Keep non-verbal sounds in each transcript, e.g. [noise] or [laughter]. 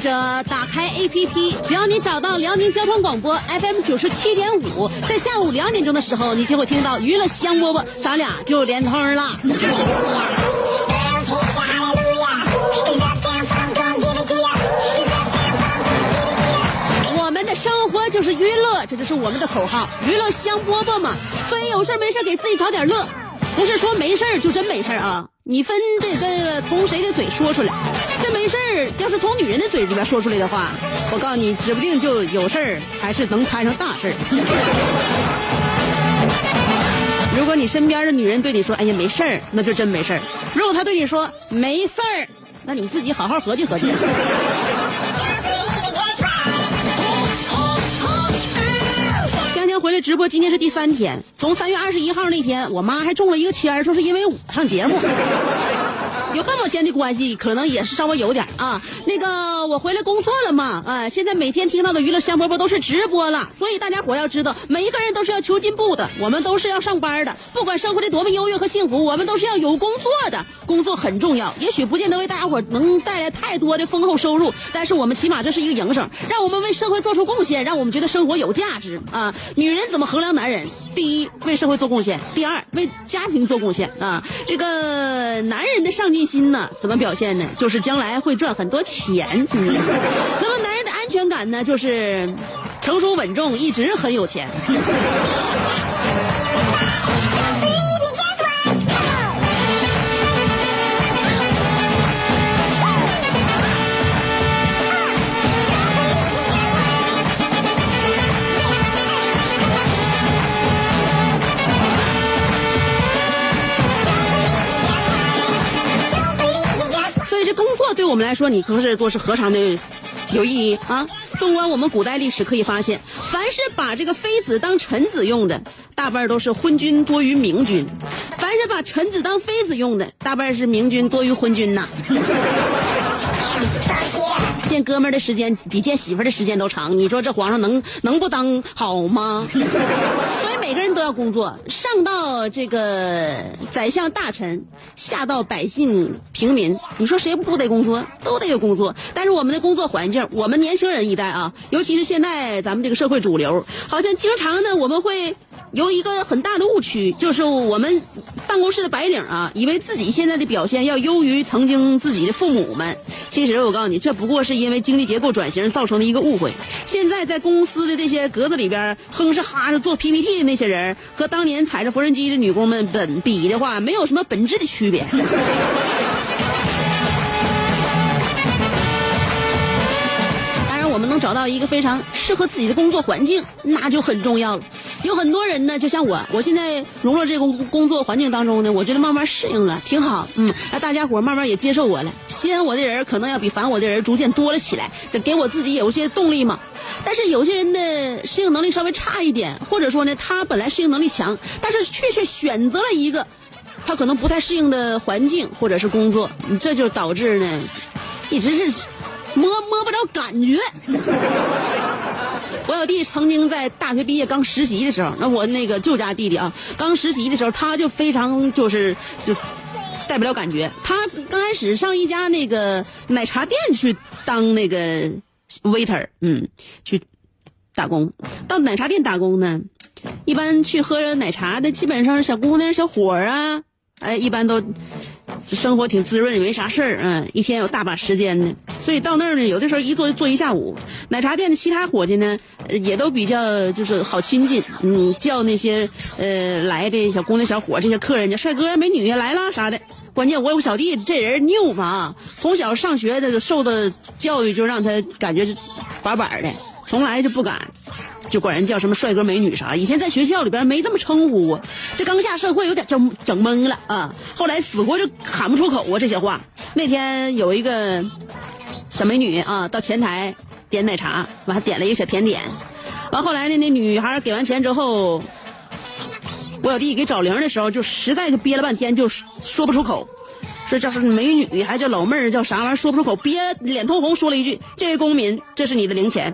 或者打开 APP，只要你找到辽宁交通广播 FM 九十七点五，在下午两点钟的时候，你就会听到娱乐香饽饽，咱俩就连通了。我们的生活就是娱乐，这就是我们的口号，娱乐香饽饽嘛。所以有事没事给自己找点乐，不是说没事就真没事啊。你分这个从谁的嘴说出来，没事儿要是从女人的嘴里边说出来的话，我告诉你，指不定就有事儿，还是能摊上大事儿。[laughs] 如果你身边的女人对你说：“哎呀，没事儿”，那就真没事儿；如果她对你说“没事儿”，那你自己好好合计合计。[laughs] 香香回来直播，今天是第三天。从三月二十一号那天，我妈还中了一个签儿，说是因为我上节目。[laughs] 有半毛钱的关系，可能也是稍微有点啊。那个，我回来工作了嘛，啊、现在每天听到的娱乐香饽饽都是直播了，所以大家伙要知道，每一个人都是要求进步的，我们都是要上班的。不管生活的多么优越和幸福，我们都是要有工作的。工作很重要，也许不见得为大家伙能带来太多的丰厚收入，但是我们起码这是一个营生，让我们为社会做出贡献，让我们觉得生活有价值啊。女人怎么衡量男人？第一，为社会做贡献；第二，为家庭做贡献啊。这个男人的上进心呢，怎么表现呢？就是将来会赚很多钱。那么男人的安全感呢，就是成熟稳重，一直很有钱。这工作对我们来说，你可是做是何尝的有意义啊？纵观我们古代历史，可以发现，凡是把这个妃子当臣子用的，大半都是昏君多于明君；凡是把臣子当妃子用的，大半是明君多于昏君呐。见哥们儿的时间比见媳妇儿的时间都长，你说这皇上能能不当好吗？[laughs] 所以每个人都要工作，上到这个宰相大臣，下到百姓平民，你说谁不得工作？都得有工作。但是我们的工作环境，我们年轻人一代啊，尤其是现在咱们这个社会主流，好像经常呢我们会。有一个很大的误区，就是我们办公室的白领啊，以为自己现在的表现要优于曾经自己的父母们。其实我告诉你，这不过是因为经济结构转型造成的一个误会。现在在公司的这些格子里边哼哧哈哧做 PPT 的那些人，和当年踩着缝纫机的女工们本比的话，没有什么本质的区别。能找到一个非常适合自己的工作环境，那就很重要了。有很多人呢，就像我，我现在融入这个工作环境当中呢，我觉得慢慢适应了，挺好。嗯，那大家伙慢慢也接受我了，稀罕我的人可能要比烦我的人逐渐多了起来，这给我自己有一些动力嘛。但是有些人的适应能力稍微差一点，或者说呢，他本来适应能力强，但是却却选择了一个他可能不太适应的环境或者是工作，这就导致呢，一直是。摸摸不着感觉，我小弟曾经在大学毕业刚实习的时候，那我那个舅家弟弟啊，刚实习的时候，他就非常就是就带不了感觉。他刚开始上一家那个奶茶店去当那个 waiter，嗯，去打工。到奶茶店打工呢，一般去喝奶茶的基本上小姑娘、小伙儿啊，哎，一般都生活挺滋润，也没啥事儿，嗯，一天有大把时间呢。所以到那儿呢，有的时候一坐就坐一下午。奶茶店的其他伙计呢，也都比较就是好亲近。你叫那些呃来的小姑娘、小伙这些客人家，帅哥美女呀来了啥的。关键我有个小弟，这人拗嘛，从小上学的受的教育就让他感觉板板的，从来就不敢。就管人叫什么帅哥美女啥，以前在学校里边没这么称呼过，这刚下社会有点整整懵了啊。后来死活就喊不出口啊这些话。那天有一个小美女啊到前台点奶茶，完还点了一个小甜点，完后来呢那女孩给完钱之后，我小弟给找零的时候就实在就憋了半天就说不出口。说叫是美女还叫老妹儿叫啥玩意儿说不出口，憋脸通红说了一句：“这位公民，这是你的零钱。”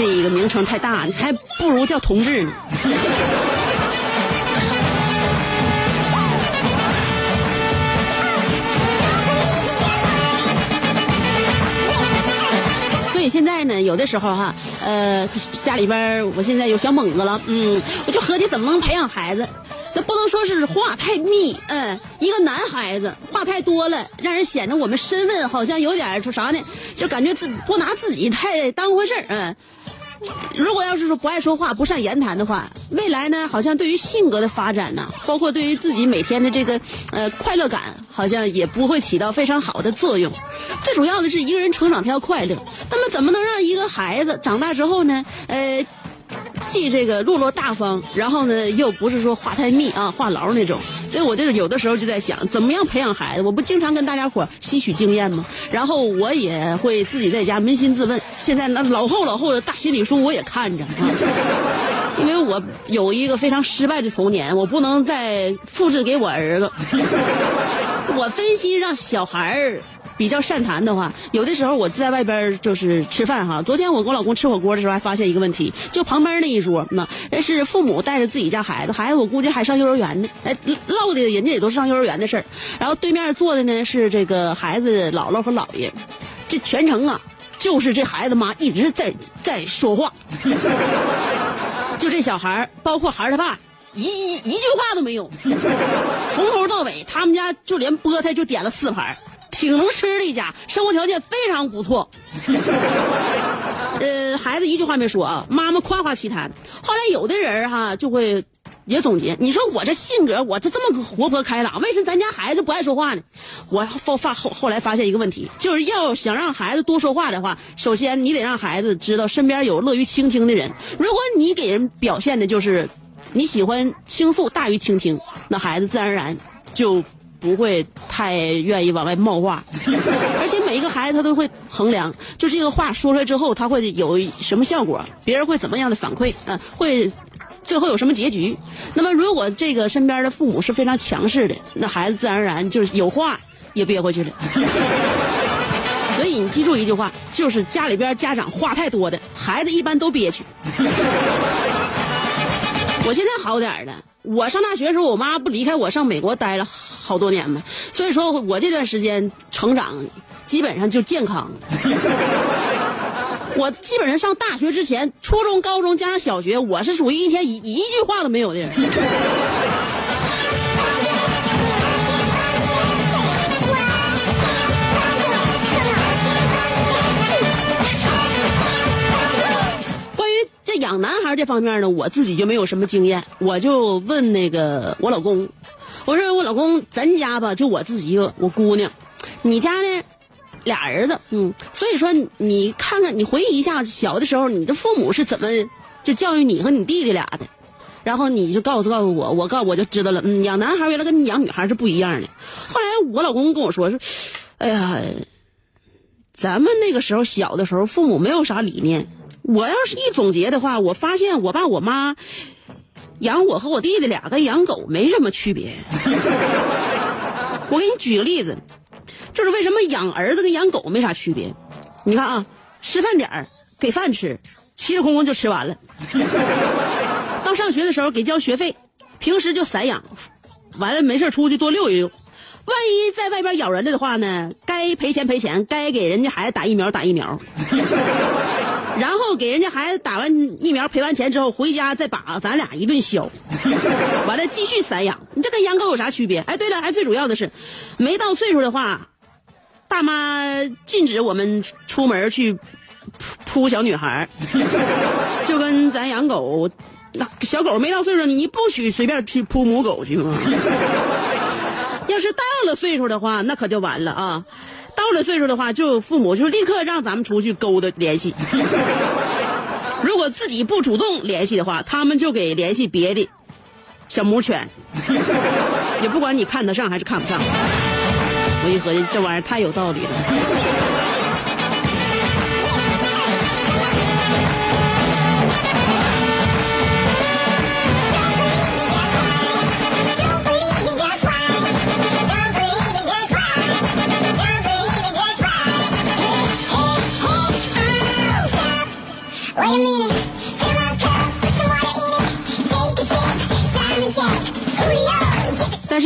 这一个名称太大，你还不如叫同志呢。所以现在呢，有的时候哈，呃，家里边我现在有小猛子了，嗯，我就合计怎么能培养孩子。那不能说是话太密，嗯，一个男孩子话太多了，让人显得我们身份好像有点说啥呢？就感觉自不拿自己太当回事儿，嗯。如果要是说不爱说话、不善言谈的话，未来呢，好像对于性格的发展呢，包括对于自己每天的这个呃快乐感，好像也不会起到非常好的作用。最主要的是，一个人成长他要快乐，那么怎么能让一个孩子长大之后呢？呃。既这个落落大方，然后呢又不是说话太密啊，话痨那种，所以我就有的时候就在想，怎么样培养孩子？我不经常跟大家伙吸取经验吗？然后我也会自己在家扪心自问。现在那老厚老厚的大心理书我也看着啊，[laughs] 因为我有一个非常失败的童年，我不能再复制给我儿子。[laughs] 我分析让小孩儿。比较善谈的话，有的时候我在外边就是吃饭哈。昨天我跟我老公吃火锅的时候，还发现一个问题，就旁边那一桌，那那是父母带着自己家孩子，孩子我估计还上幼儿园呢。哎，唠的人家也都是上幼儿园的事儿。然后对面坐的呢是这个孩子姥姥和姥爷，这全程啊，就是这孩子妈一直在在说话。[laughs] 就这小孩包括孩儿他爸，一一句话都没有，从头到尾，他们家就连菠菜就点了四盘。挺能吃的一家，生活条件非常不错。呃，孩子一句话没说啊，妈妈夸夸其谈。后来有的人哈就会也总结，你说我这性格，我这这么活泼开朗，为什么咱家孩子不爱说话呢？我发发后后来发现一个问题，就是要想让孩子多说话的话，首先你得让孩子知道身边有乐于倾听的人。如果你给人表现的就是你喜欢倾诉大于倾听，那孩子自然而然就。不会太愿意往外冒话，[laughs] 而且每一个孩子他都会衡量，就这个话说出来之后，他会有什么效果，别人会怎么样的反馈，嗯，会最后有什么结局。那么，如果这个身边的父母是非常强势的，那孩子自然而然就是有话也憋回去了。[laughs] 所以你记住一句话，就是家里边家长话太多的孩子一般都憋屈。[laughs] 我现在好点了。我上大学的时候，我妈不离开我上美国待了好多年嘛，所以说我这段时间成长基本上就健康。[laughs] 我基本上上大学之前，初中、高中加上小学，我是属于一天一一句话都没有的人。养男孩这方面呢，我自己就没有什么经验，我就问那个我老公，我说我老公，咱家吧就我自己一个，我姑娘，你家呢俩儿子，嗯，所以说你看看，你回忆一下小的时候，你的父母是怎么就教育你和你弟弟俩的，然后你就告诉告诉我，我告我就知道了，嗯，养男孩原来跟养女孩是不一样的。后来我老公跟我说说，哎呀，咱们那个时候小的时候，父母没有啥理念。我要是一总结的话，我发现我爸我妈养我和我弟弟俩跟养狗没什么区别。[laughs] 我给你举个例子，就是为什么养儿子跟养狗没啥区别？你看啊，吃饭点儿给饭吃，气哄哄就吃完了。[laughs] 刚上学的时候给交学费，平时就散养，完了没事出去多溜一溜。万一在外边咬人了的话呢，该赔钱赔钱，该给人家孩子打疫苗打疫苗。[laughs] 然后给人家孩子打完疫苗赔完钱之后，回家再把咱俩一顿削，完了继续散养。你这跟养狗有啥区别？哎，对了，还最主要的是，没到岁数的话，大妈禁止我们出门去扑扑小女孩，[laughs] 就跟咱养狗，那小狗没到岁数，你不许随便去扑母狗去吗？是到了岁数的话，那可就完了啊！到了岁数的话，就父母就立刻让咱们出去勾搭联系。[laughs] 如果自己不主动联系的话，他们就给联系别的小母犬，也不管你看得上还是看不上。我一合计，这玩意儿太有道理了。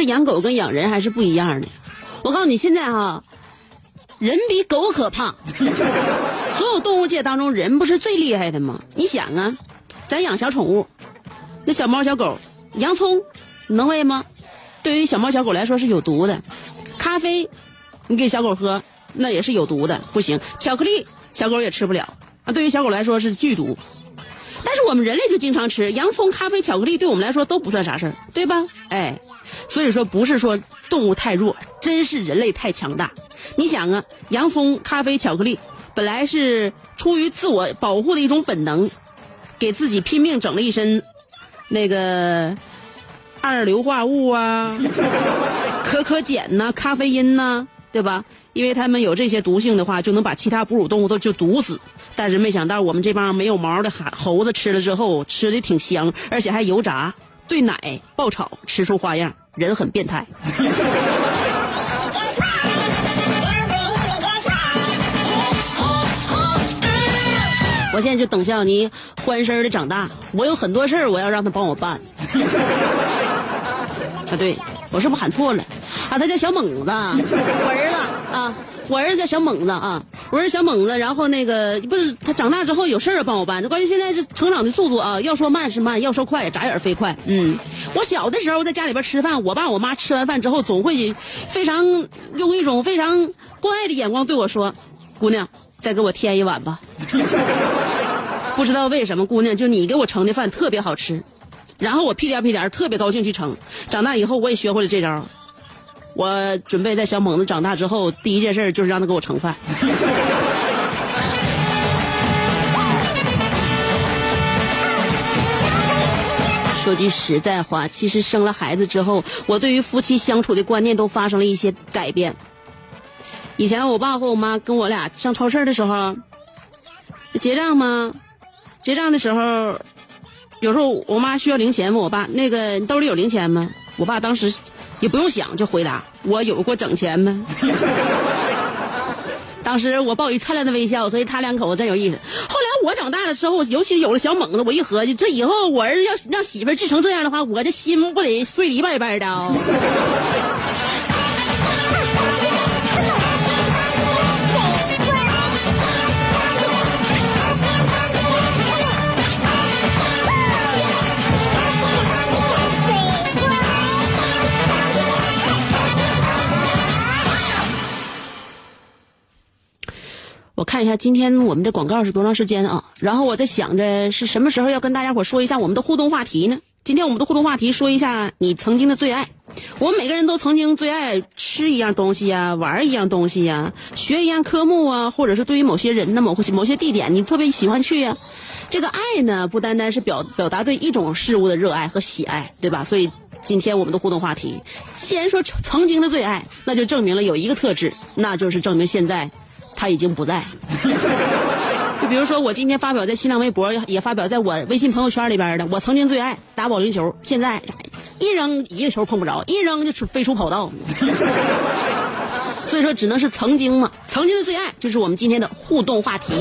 养狗跟养人还是不一样的。我告诉你，现在哈、人比狗可怕。[laughs] 所有动物界当中，人不是最厉害的吗？你想啊，咱养小宠物，那小猫小狗，洋葱能喂吗？对于小猫小狗来说是有毒的。咖啡，你给小狗喝，那也是有毒的，不行。巧克力，小狗也吃不了啊。对于小狗来说是剧毒。但是我们人类就经常吃洋葱、咖啡、巧克力，对我们来说都不算啥事儿，对吧？哎，所以说不是说动物太弱，真是人类太强大。你想啊，洋葱、咖啡、巧克力本来是出于自我保护的一种本能，给自己拼命整了一身那个二硫化物啊、[laughs] 可可碱呐、咖啡因呐、对吧？因为它们有这些毒性的话，就能把其他哺乳动物都就毒死。但是没想到我们这帮没有毛的猴猴子吃了之后，吃的挺香，而且还油炸、兑奶、爆炒，吃出花样，人很变态。我现在就等小尼欢声的长大，我有很多事儿我要让他帮我办。啊，对，我是不是喊错了？啊，他叫小猛子，[laughs] 我儿子啊，我儿子叫小猛子啊，我儿子小猛子。然后那个不是他长大之后有事儿要帮我办，这关键现在是成长的速度啊，要说慢是慢，要说快眨眼飞快。嗯，我小的时候在家里边吃饭，我爸我妈吃完饭之后总会非常用一种非常关爱的眼光对我说：“姑娘，再给我添一碗吧。” [laughs] 不知道为什么，姑娘，就你给我盛的饭特别好吃，然后我屁颠屁颠特别高兴去盛。长大以后我也学会了这招，我准备在小猛子长大之后，第一件事就是让他给我盛饭。[laughs] 说句实在话，其实生了孩子之后，我对于夫妻相处的观念都发生了一些改变。以前我爸和我妈跟我俩上超市的时候，结账吗？结账的时候，有时候我妈需要零钱问我爸：“那个你兜里有零钱吗？”我爸当时也不用想就回答：“我有过整钱吗？” [laughs] 当时我报以灿烂的微笑，所以他两口子真有意思。后来我长大了之后，尤其是有了小猛子，我一合计，这以后我儿子要让媳妇儿治成这样的话，我这心不得碎一半一半的、哦。看一下今天我们的广告是多长时间啊？然后我在想着是什么时候要跟大家伙说一下我们的互动话题呢？今天我们的互动话题说一下你曾经的最爱。我们每个人都曾经最爱吃一样东西呀，玩一样东西呀，学一样科目啊，或者是对于某些人呢、某些某些地点你特别喜欢去呀。这个爱呢，不单单是表表达对一种事物的热爱和喜爱，对吧？所以今天我们的互动话题，既然说曾经的最爱，那就证明了有一个特质，那就是证明现在。他已经不在。[laughs] 就比如说，我今天发表在新浪微博，也发表在我微信朋友圈里边的，我曾经最爱打保龄球，现在一扔一个球碰不着，一扔就出飞出跑道。所 [laughs] 所以说只能是曾经嘛，曾经的最爱就是我们今天的互动话题。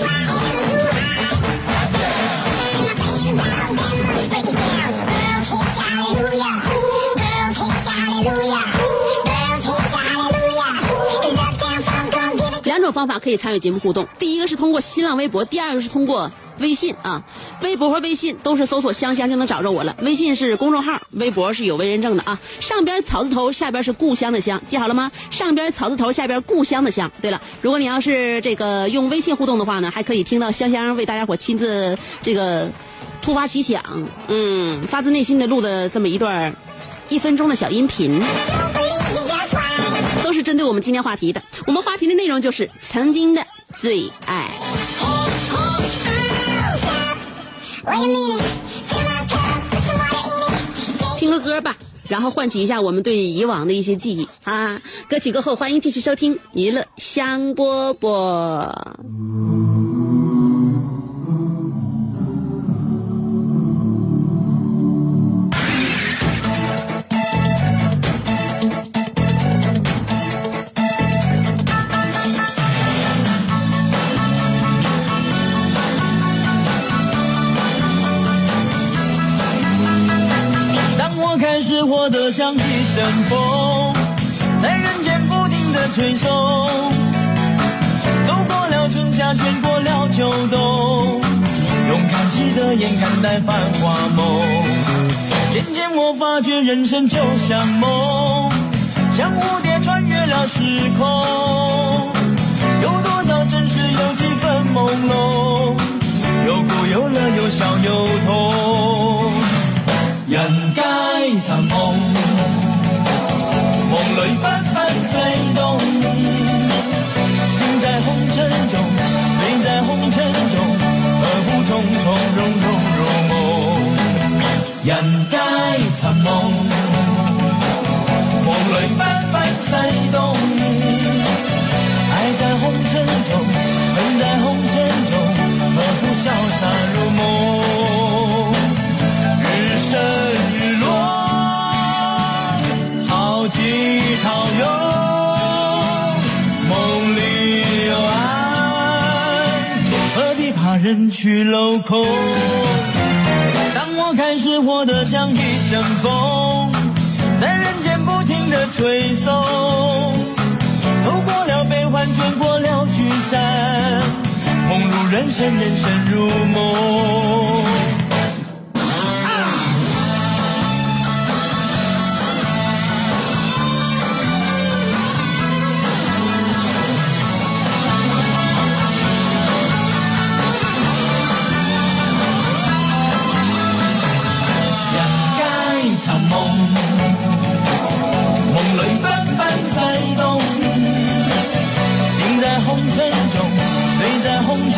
方法可以参与节目互动，第一个是通过新浪微博，第二个是通过微信啊。微博和微信都是搜索“香香”就能找着我了。微信是公众号，微博是有微认证的啊。上边草字头，下边是故乡的乡，记好了吗？上边草字头，下边故乡的乡。对了，如果你要是这个用微信互动的话呢，还可以听到香香为大家伙亲自这个突发奇想，嗯，发自内心的录的这么一段一分钟的小音频。是针对我们今天话题的。我们话题的内容就是曾经的最爱。听个歌吧，然后唤起一下我们对以往的一些记忆啊！歌曲过后，欢迎继续收听娱乐香饽饽。像一阵风，在人间不停的吹送，走过了春夏，卷过了秋冬，用看戏的眼看待繁华梦。渐渐我发觉人生就像梦，像蝴蝶穿越了时空，有多少真实，有几分朦胧，有苦有乐，有笑有痛。人皆尋夢，动心在红尘中人在红尘中何不从从容容入梦？人皆寻梦梦里纷纷西东爱在红尘中恨在红尘中何不潇洒如梦？人去楼空？当我开始活得像一阵风，在人间不停的吹送，走过了悲欢，卷过了聚散，梦如人生，人生如梦。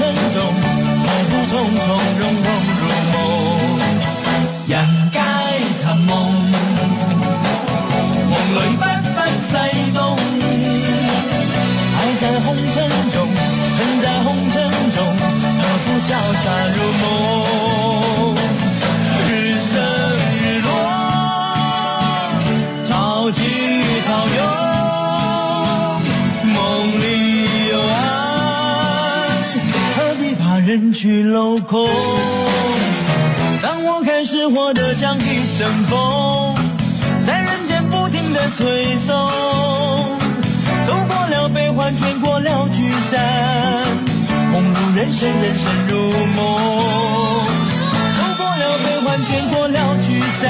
红尘，梦途匆匆，容容如梦，人皆残梦。梦里不分西东，爱在红尘中，恨在红尘中，何不潇洒如梦？镂空？当我开始活得像一阵风，在人间不停的吹送，走过了悲欢，卷过了聚散，梦如人生，人生如梦。走过了悲欢，卷过了聚散，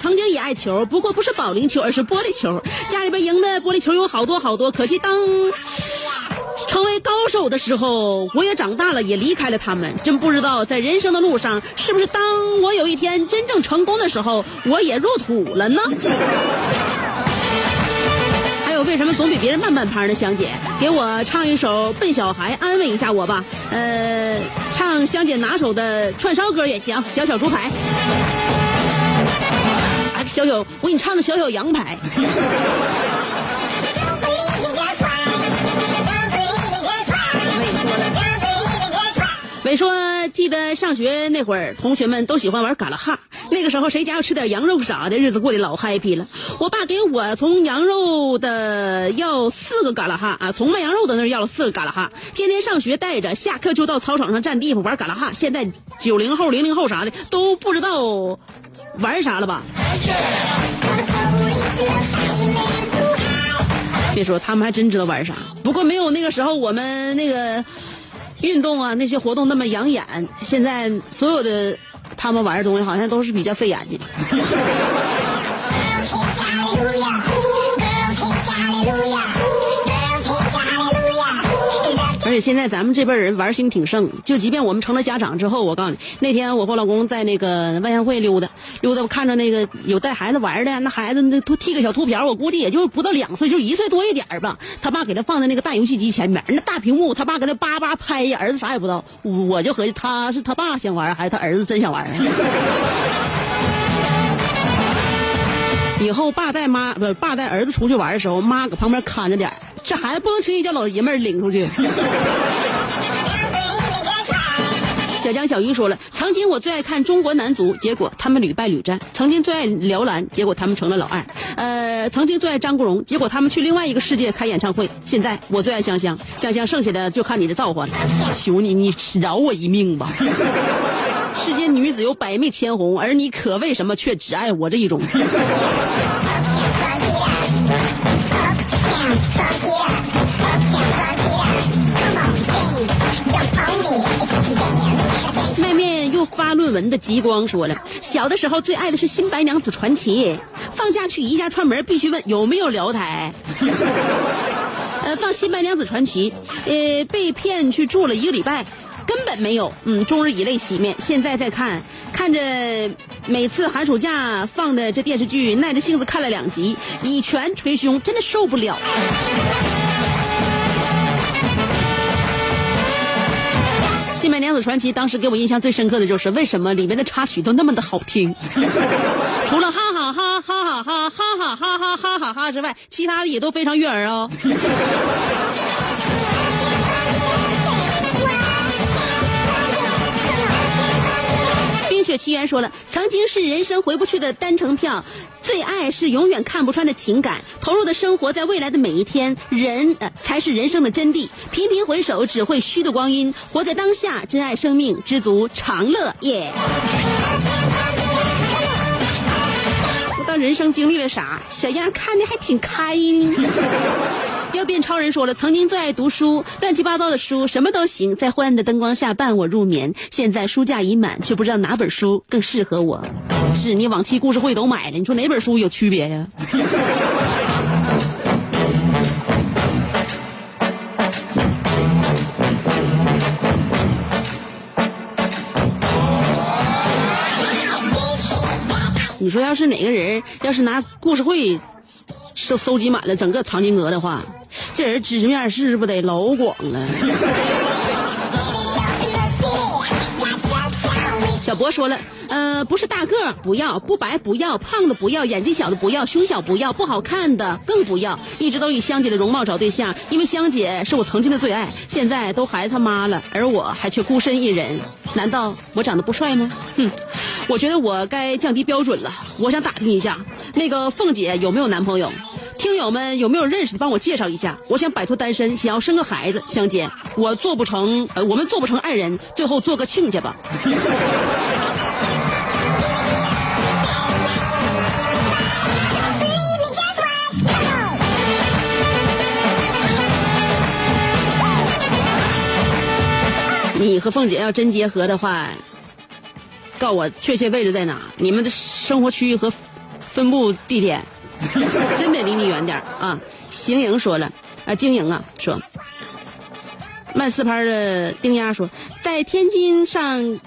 曾经也爱球，不过不是保龄球，而是玻璃球。家里边赢的玻璃球有好多好多，可惜当。成为高手的时候，我也长大了，也离开了他们。真不知道在人生的路上，是不是当我有一天真正成功的时候，我也入土了呢？还有，为什么总比别人慢半拍呢？香姐，给我唱一首《笨小孩》，安慰一下我吧。呃，唱香姐拿手的串烧歌也行，《小小猪排》。小小，我给你唱个《小小羊排》。伟说，记得上学那会儿，同学们都喜欢玩嘎啦哈。那个时候，谁家要吃点羊肉啥的，日子过得老 happy 了。我爸给我从羊肉的要四个嘎啦哈啊，从卖羊肉的那儿要了四个嘎啦哈，天天上学带着，下课就到操场上占地方玩嘎啦哈。现在九零后、零零后啥的都不知道玩啥了吧？别说，他们还真知道玩啥，不过没有那个时候我们那个。运动啊，那些活动那么养眼，现在所有的他们玩的东西好像都是比较费眼睛。而且现在咱们这辈人玩心挺盛，就即便我们成了家长之后，我告诉你，那天我和老公在那个万象汇溜达，溜达，我看着那个有带孩子玩的，那孩子那剃个小秃瓢，我估计也就不到两岁，就一岁多一点吧。他爸给他放在那个大游戏机前面，那大屏幕，他爸给他叭叭拍呀，儿子啥也不知道。我就合计他是他爸想玩，还是他儿子真想玩？[laughs] 以后爸带妈不爸带儿子出去玩的时候，妈搁旁边看着点这孩子不能轻易叫老爷们儿领出去。[laughs] 小江小鱼说了，曾经我最爱看中国男足，结果他们屡败屡战；曾经最爱辽篮，结果他们成了老二；呃，曾经最爱张国荣，结果他们去另外一个世界开演唱会。现在我最爱香香，香香剩下的就看你的造化了。求你，你饶我一命吧！世间女子有百媚千红，而你可为什么却只爱我这一种？文的极光说了，小的时候最爱的是《新白娘子传奇》，放假去宜家串门必须问有没有聊台。[laughs] 呃，放《新白娘子传奇》，呃，被骗去住了一个礼拜。根本没有，嗯，终日以泪洗面。现在再看，看着每次寒暑假放的这电视剧，耐着性子看了两集，以拳捶胸，真的受不了。《新白娘子传奇》当时给我印象最深刻的就是为什么里面的插曲都那么的好听，[laughs] 除了哈哈哈哈哈哈哈哈哈哈哈哈哈之外，其他的也都非常悦耳哦。冰雪奇缘说了，曾经是人生回不去的单程票，最爱是永远看不穿的情感，投入的生活在未来的每一天，人呃才是人生的真谛。频频回首，只会虚度光阴，活在当下，珍爱生命，知足常乐。耶！不知道人生经历了啥，小样看的还挺开呢。要变超人说了，曾经最爱读书，乱七八糟的书，什么都行，在昏暗的灯光下伴我入眠。现在书架已满，却不知道哪本书更适合我。是你往期故事会都买了，你说哪本书有区别呀？你说要是哪个人要是拿故事会收收集满了整个藏经阁的话，这人知识面是不得老广了。小博说了，呃，不是大个不要，不白不要，胖的不要，眼睛小的不要，胸小不要，不好看的更不要。一直都以香姐的容貌找对象，因为香姐是我曾经的最爱，现在都孩子他妈了，而我还却孤身一人。难道我长得不帅吗？哼，我觉得我该降低标准了。我想打听一下，那个凤姐有没有男朋友？听友们有没有认识的，帮我介绍一下。我想摆脱单身，想要生个孩子。香姐，我做不成，呃，我们做不成爱人，最后做个亲家吧。你和凤姐要真结合的话，告我确切位置在哪？你们的生活区域和分布地点，[laughs] 真得离你远点啊！行营说了，啊，经营啊说，慢四拍的丁丫说，在天津上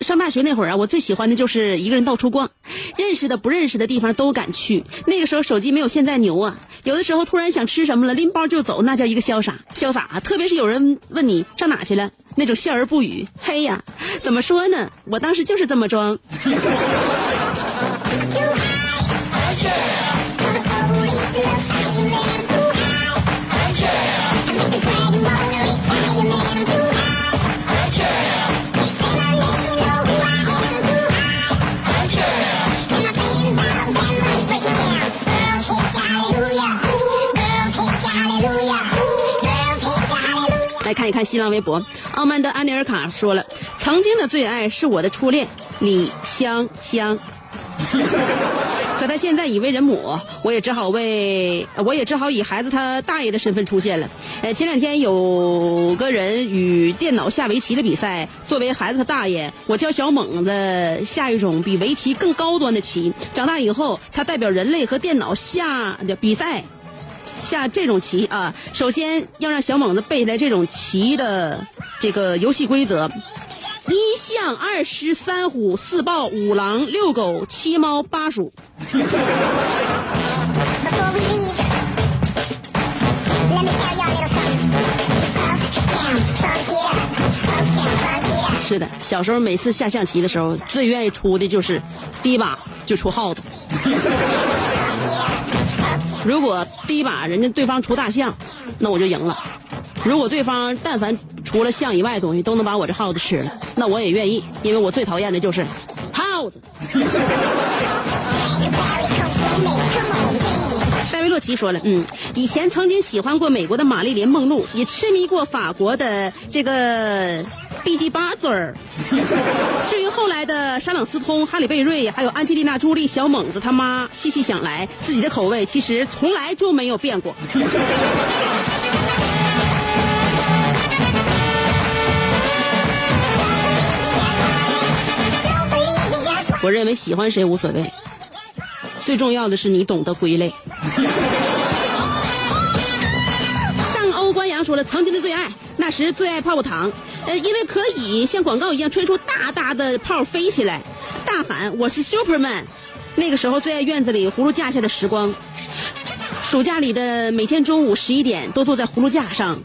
上大学那会儿啊，我最喜欢的就是一个人到处逛，认识的不认识的地方都敢去。那个时候手机没有现在牛啊，有的时候突然想吃什么了，拎包就走，那叫一个潇洒潇洒。特别是有人问你上哪去了，那种笑而不语。嘿呀，怎么说呢？我当时就是这么装。[laughs] 看一看新浪微博，傲慢的安尼尔卡说了，曾经的最爱是我的初恋李香香。[laughs] 可他现在已为人母，我也只好为，我也只好以孩子他大爷的身份出现了。呃，前两天有个人与电脑下围棋的比赛，作为孩子他大爷，我教小猛子下一种比围棋更高端的棋。长大以后，他代表人类和电脑下的比赛，下这种棋啊，首先要让小猛子背下来这种棋的这个游戏规则。一象二狮三虎四豹五狼六狗七猫八鼠。是的，小时候每次下象棋的时候，最愿意出的就是第一把就出耗子。如果第一把人家对方出大象，那我就赢了。如果对方但凡除了象以外的东西都能把我这耗子吃了，那我也愿意，因为我最讨厌的就是耗子。[laughs] 戴维洛奇说了，嗯，以前曾经喜欢过美国的玛丽莲梦露，也痴迷过法国的这个 B.G. 巴泽尔。至于后来的沙朗斯通、哈里贝瑞，还有安吉丽娜·朱莉、小猛子他妈，细细想来，自己的口味其实从来就没有变过。我认为喜欢谁无所谓，最重要的是你懂得归类。上欧关阳说了，曾经的最爱，那时最爱泡泡糖，呃，因为可以像广告一样吹出大大的泡飞起来，大喊我是 Superman。那个时候最爱院子里葫芦架下的时光，暑假里的每天中午十一点，都坐在葫芦架上，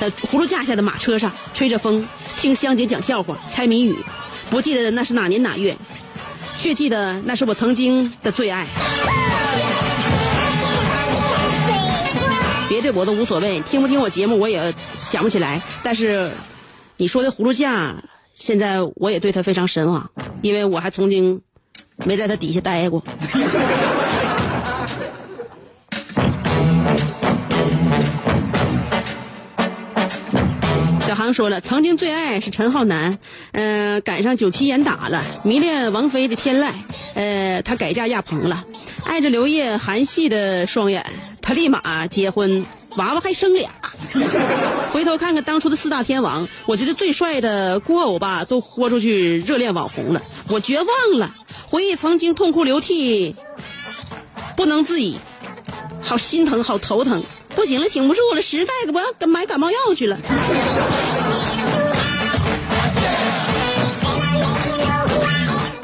呃，葫芦架下的马车上，吹着风，听香姐讲笑话，猜谜语。不记得那是哪年哪月，却记得那是我曾经的最爱。别对我都无所谓，听不听我节目我也想不起来。但是你说的葫芦架，现在我也对他非常神往，因为我还曾经没在他底下待过。[laughs] 小航说了，曾经最爱是陈浩南，嗯、赶上九七严打了，迷恋王菲的天籁，呃，他改嫁亚鹏了，爱着刘烨韩系的双眼，他立马结婚娃娃还生俩。[laughs] 回头看看当初的四大天王，我觉得最帅的郭欧吧都豁出去热恋网红了，我绝望了。回忆曾经痛哭流涕，不能自已，好心疼，好头疼，不行了，挺不住了，实在的我要买感冒药去了。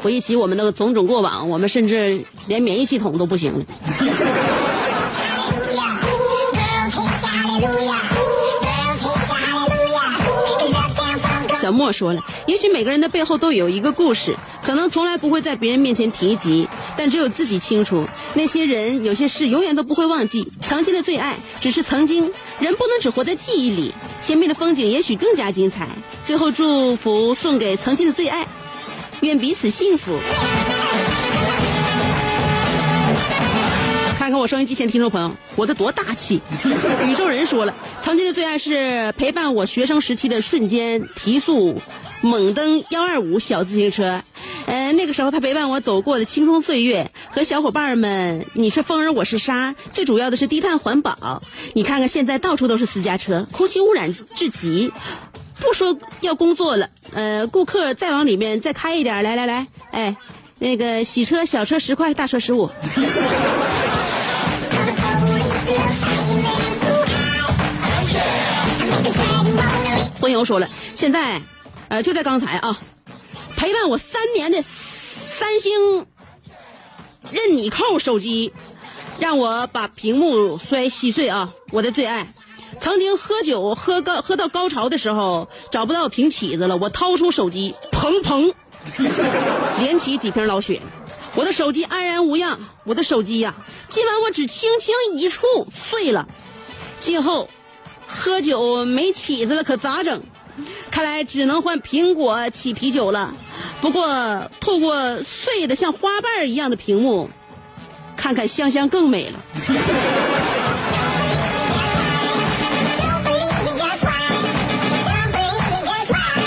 回忆起我们的种种过往，我们甚至连免疫系统都不行了。莫说了，也许每个人的背后都有一个故事，可能从来不会在别人面前提及，但只有自己清楚。那些人，有些事，永远都不会忘记。曾经的最爱，只是曾经。人不能只活在记忆里，前面的风景也许更加精彩。最后，祝福送给曾经的最爱。愿彼此幸福。看看我收音机前听众朋友，活得多大气！[laughs] 宇宙人说了，曾经的最爱是陪伴我学生时期的瞬间提速猛蹬幺二五小自行车。呃，那个时候他陪伴我走过的轻松岁月，和小伙伴们，你是风儿我是沙，最主要的是低碳环保。你看看现在到处都是私家车，空气污染至极。不说要工作了，呃，顾客再往里面再开一点，来来来，哎，那个洗车小车十块，大车十五。[laughs] 婚友说了，现在，呃，就在刚才啊，陪伴我三年的三星任你扣手机，让我把屏幕摔稀碎啊，我的最爱。曾经喝酒喝高喝到高潮的时候找不到瓶起子了，我掏出手机，砰砰，连起几瓶老雪，我的手机安然无恙。我的手机呀，今晚我只轻轻一触碎了。今后喝酒没起子了，可咋整？看来只能换苹果起啤酒了。不过透过碎的像花瓣一样的屏幕，看看香香更美了。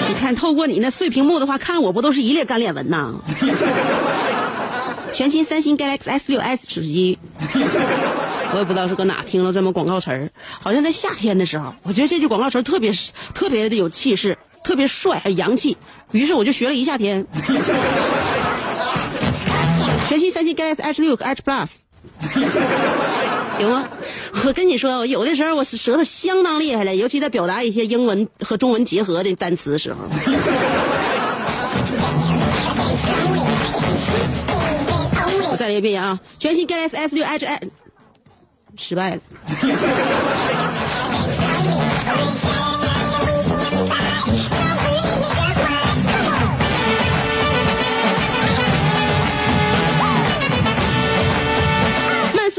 你看，透过你那碎屏幕的话，看我不都是一列干脸纹呐？全新三星 Galaxy S 六 S 手机，我也不知道是搁哪听了这么广告词儿，好像在夏天的时候，我觉得这句广告词特别特别的有气势，特别帅还洋气，于是我就学了一夏天。全新三星 Galaxy S 六 H Plus。[laughs] 行吗？我跟你说，有的时候我舌头相当厉害了，尤其在表达一些英文和中文结合的单词时候。我再来一遍啊！全新 Galaxy S 六 Edge，失败了。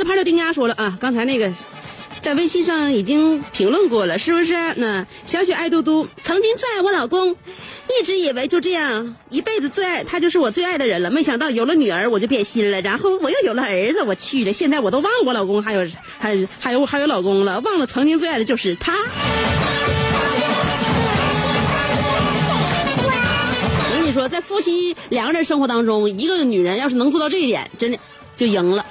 派六丁家说了啊，刚才那个在微信上已经评论过了，是不是？那小雪爱嘟嘟曾经最爱我老公，一直以为就这样一辈子最爱他就是我最爱的人了，没想到有了女儿我就变心了，然后我又有了儿子，我去了，现在我都忘我老公还有还 [laughs] 还有还有老公了，忘了曾经最爱的就是他。我跟你说，在夫妻两个人生活当中，一个女人要是能做到这一点，真的就赢了。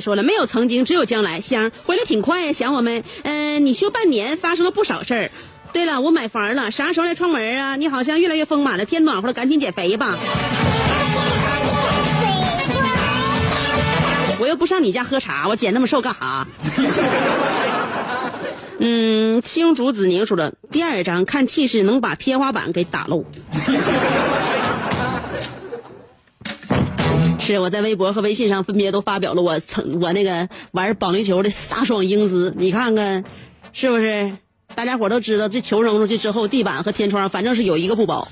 说了：“没有曾经，只有将来。”香回来挺快呀，想我们。嗯，你休半年，发生了不少事儿。对了，我买房了，啥时候来串门啊？你好像越来越丰满了，天暖和了，赶紧减肥吧。我又不上你家喝茶，我减那么瘦干啥？[laughs] 嗯，青竹子宁说了，第二章看气势能把天花板给打漏。是我在微博和微信上分别都发表了我曾我那个玩保龄球的飒爽英姿，你看看，是不是？大家伙都知道，这球扔出去之后，地板和天窗反正是有一个不保。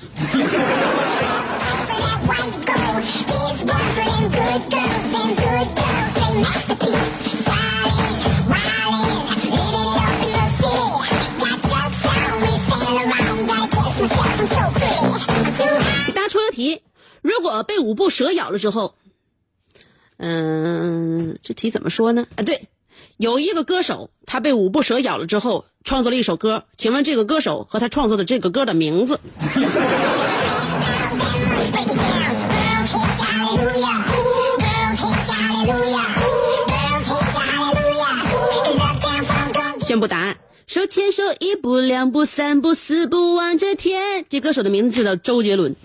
如果被五步蛇咬了之后，嗯，这题怎么说呢？啊，对，有一个歌手，他被五步蛇咬了之后，创作了一首歌，请问这个歌手和他创作的这个歌的名字。宣布答案，手牵手，一步、两步、三步、四步，望着天。这歌手的名字叫周杰伦。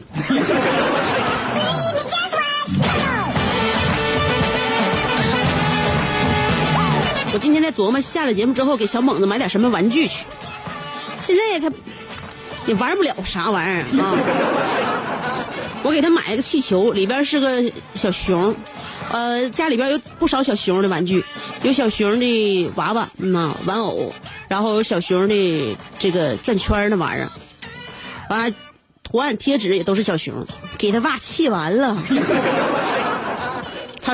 我今天在琢磨下了节目之后给小猛子买点什么玩具去。现在他也玩不了啥玩意儿啊。我给他买了个气球，里边是个小熊，呃，家里边有不少小熊的玩具，有小熊的娃娃，嗯，玩偶，然后有小熊的这个转圈的玩意儿，完了图案贴纸也都是小熊，给他爸气完了。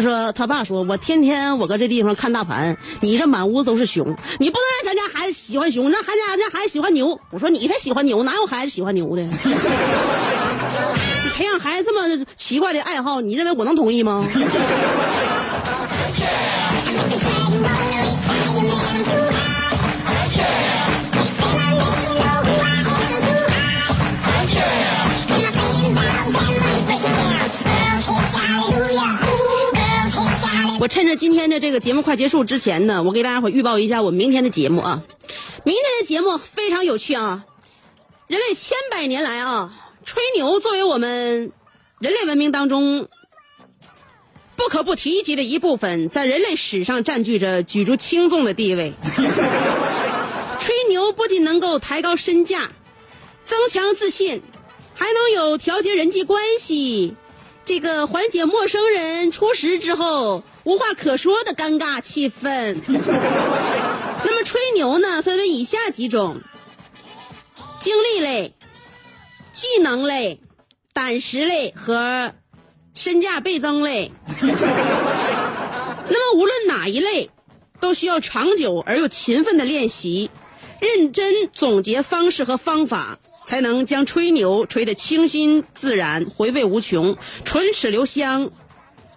他说：“他爸说，我天天我搁这地方看大盘，你这满屋子都是熊，你不能让咱家孩子喜欢熊，让咱家咱家孩子喜欢牛。我说你才喜欢牛，哪有孩子喜欢牛的？[laughs] 你培养孩子这么奇怪的爱好，你认为我能同意吗？” [laughs] 我趁着今天的这个节目快结束之前呢，我给大家伙预报一下我明天的节目啊。明天的节目非常有趣啊！人类千百年来啊，吹牛作为我们人类文明当中不可不提及的一部分，在人类史上占据着举足轻重的地位。吹牛不仅能够抬高身价、增强自信，还能有调节人际关系。这个缓解陌生人初识之后无话可说的尴尬气氛。[laughs] 那么吹牛呢，分为以下几种：经历类、技能类、胆识类和身价倍增类。[laughs] 那么无论哪一类，都需要长久而又勤奋的练习，认真总结方式和方法。才能将吹牛吹得清新自然、回味无穷、唇齿留香。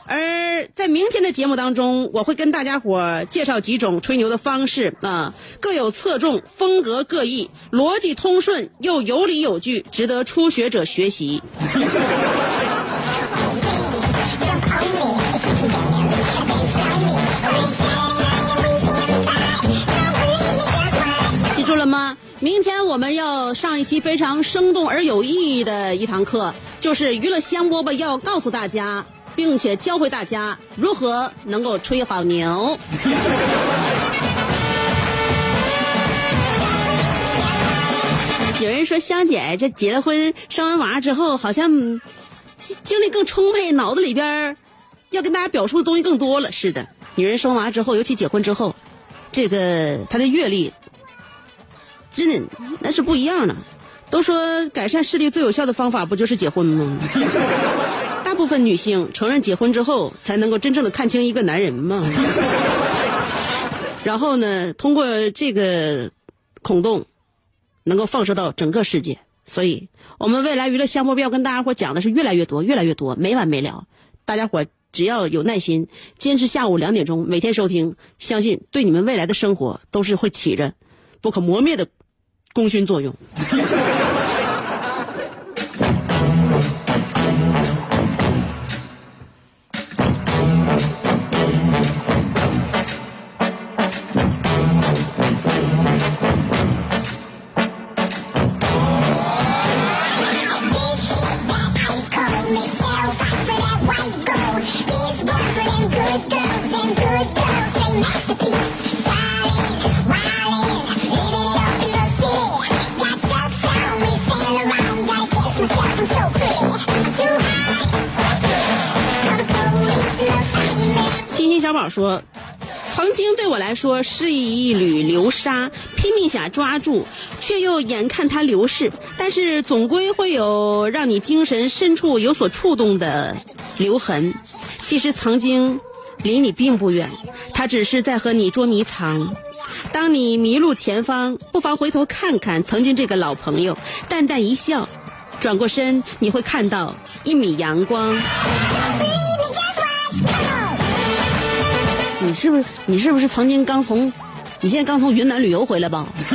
而在明天的节目当中，我会跟大家伙介绍几种吹牛的方式啊，各有侧重，风格各异，逻辑通顺又有理有据，值得初学者学习。明天我们要上一期非常生动而有意义的一堂课，就是娱乐香饽饽要告诉大家，并且教会大家如何能够吹好牛。[laughs] 有人说香姐这结了婚生完娃之后，好像精力更充沛，脑子里边要跟大家表述的东西更多了。是的，女人生娃之后，尤其结婚之后，这个她的阅历。真的那是不一样的。都说改善视力最有效的方法不就是结婚吗？[laughs] 大部分女性承认结婚之后才能够真正的看清一个男人嘛。[laughs] 然后呢，通过这个孔洞，能够放射到整个世界。所以，我们未来娱乐项目要跟大家伙讲的是越来越多，越来越多，没完没了。大家伙只要有耐心，坚持下午两点钟每天收听，相信对你们未来的生活都是会起着不可磨灭的。功勋作用。说，曾经对我来说是一缕流沙，拼命想抓住，却又眼看它流逝。但是总归会有让你精神深处有所触动的留痕。其实曾经离你并不远，他只是在和你捉迷藏。当你迷路前方，不妨回头看看曾经这个老朋友，淡淡一笑，转过身你会看到一米阳光。你是不是你是不是曾经刚从，你现在刚从云南旅游回来吧？[laughs]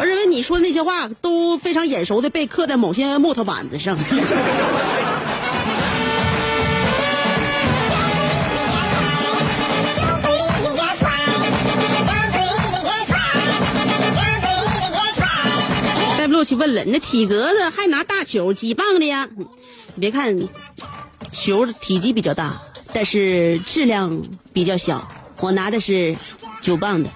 我认为你说的那些话都非常眼熟的被刻在某些木头板子上。戴布洛奇问了：“你那体格子还拿大球几棒的呀？你别看球体积比较大。”但是质量比较小。我拿的是九磅的。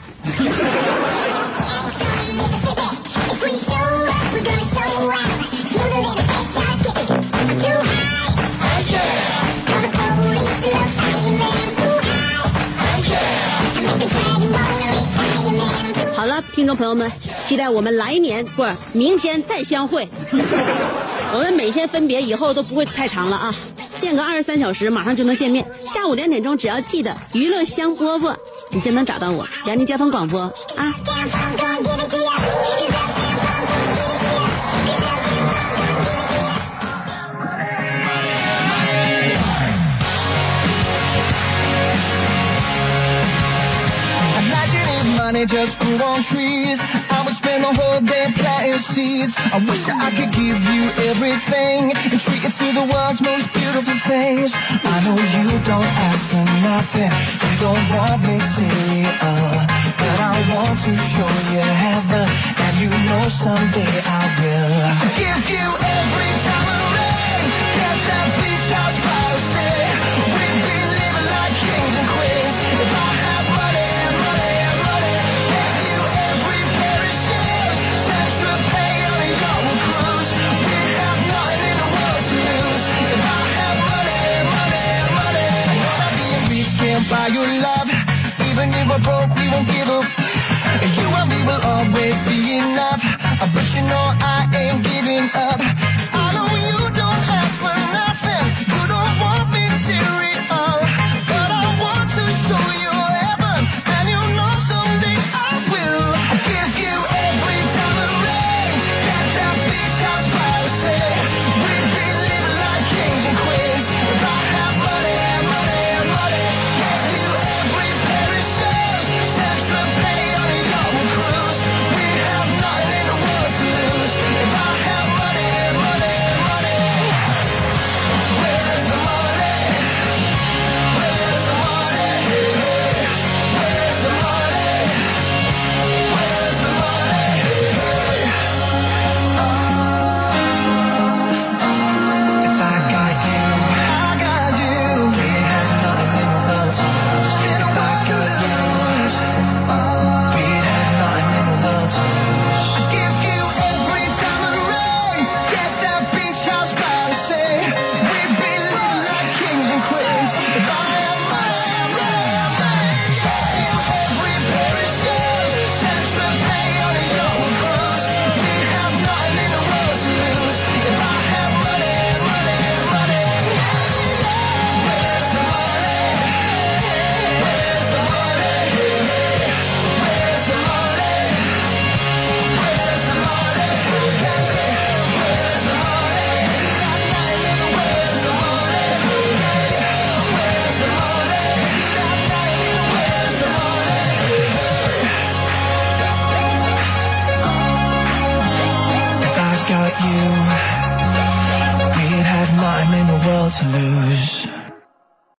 听众朋友们，期待我们来年不是明天再相会。[laughs] 我们每天分别以后都不会太长了啊，间隔二十三小时，马上就能见面。下午两点钟，只要记得娱乐香饽饽，你就能找到我。辽宁交通广播啊。Money just grew on trees. I would spend the whole day planting seeds. I wish that I could give you everything and treat you to the world's most beautiful things. I know you don't ask for nothing. You don't want material. Uh, but I want to show you heaven. And you know someday I will. Give you every time always be enough. But you know I ain't giving up.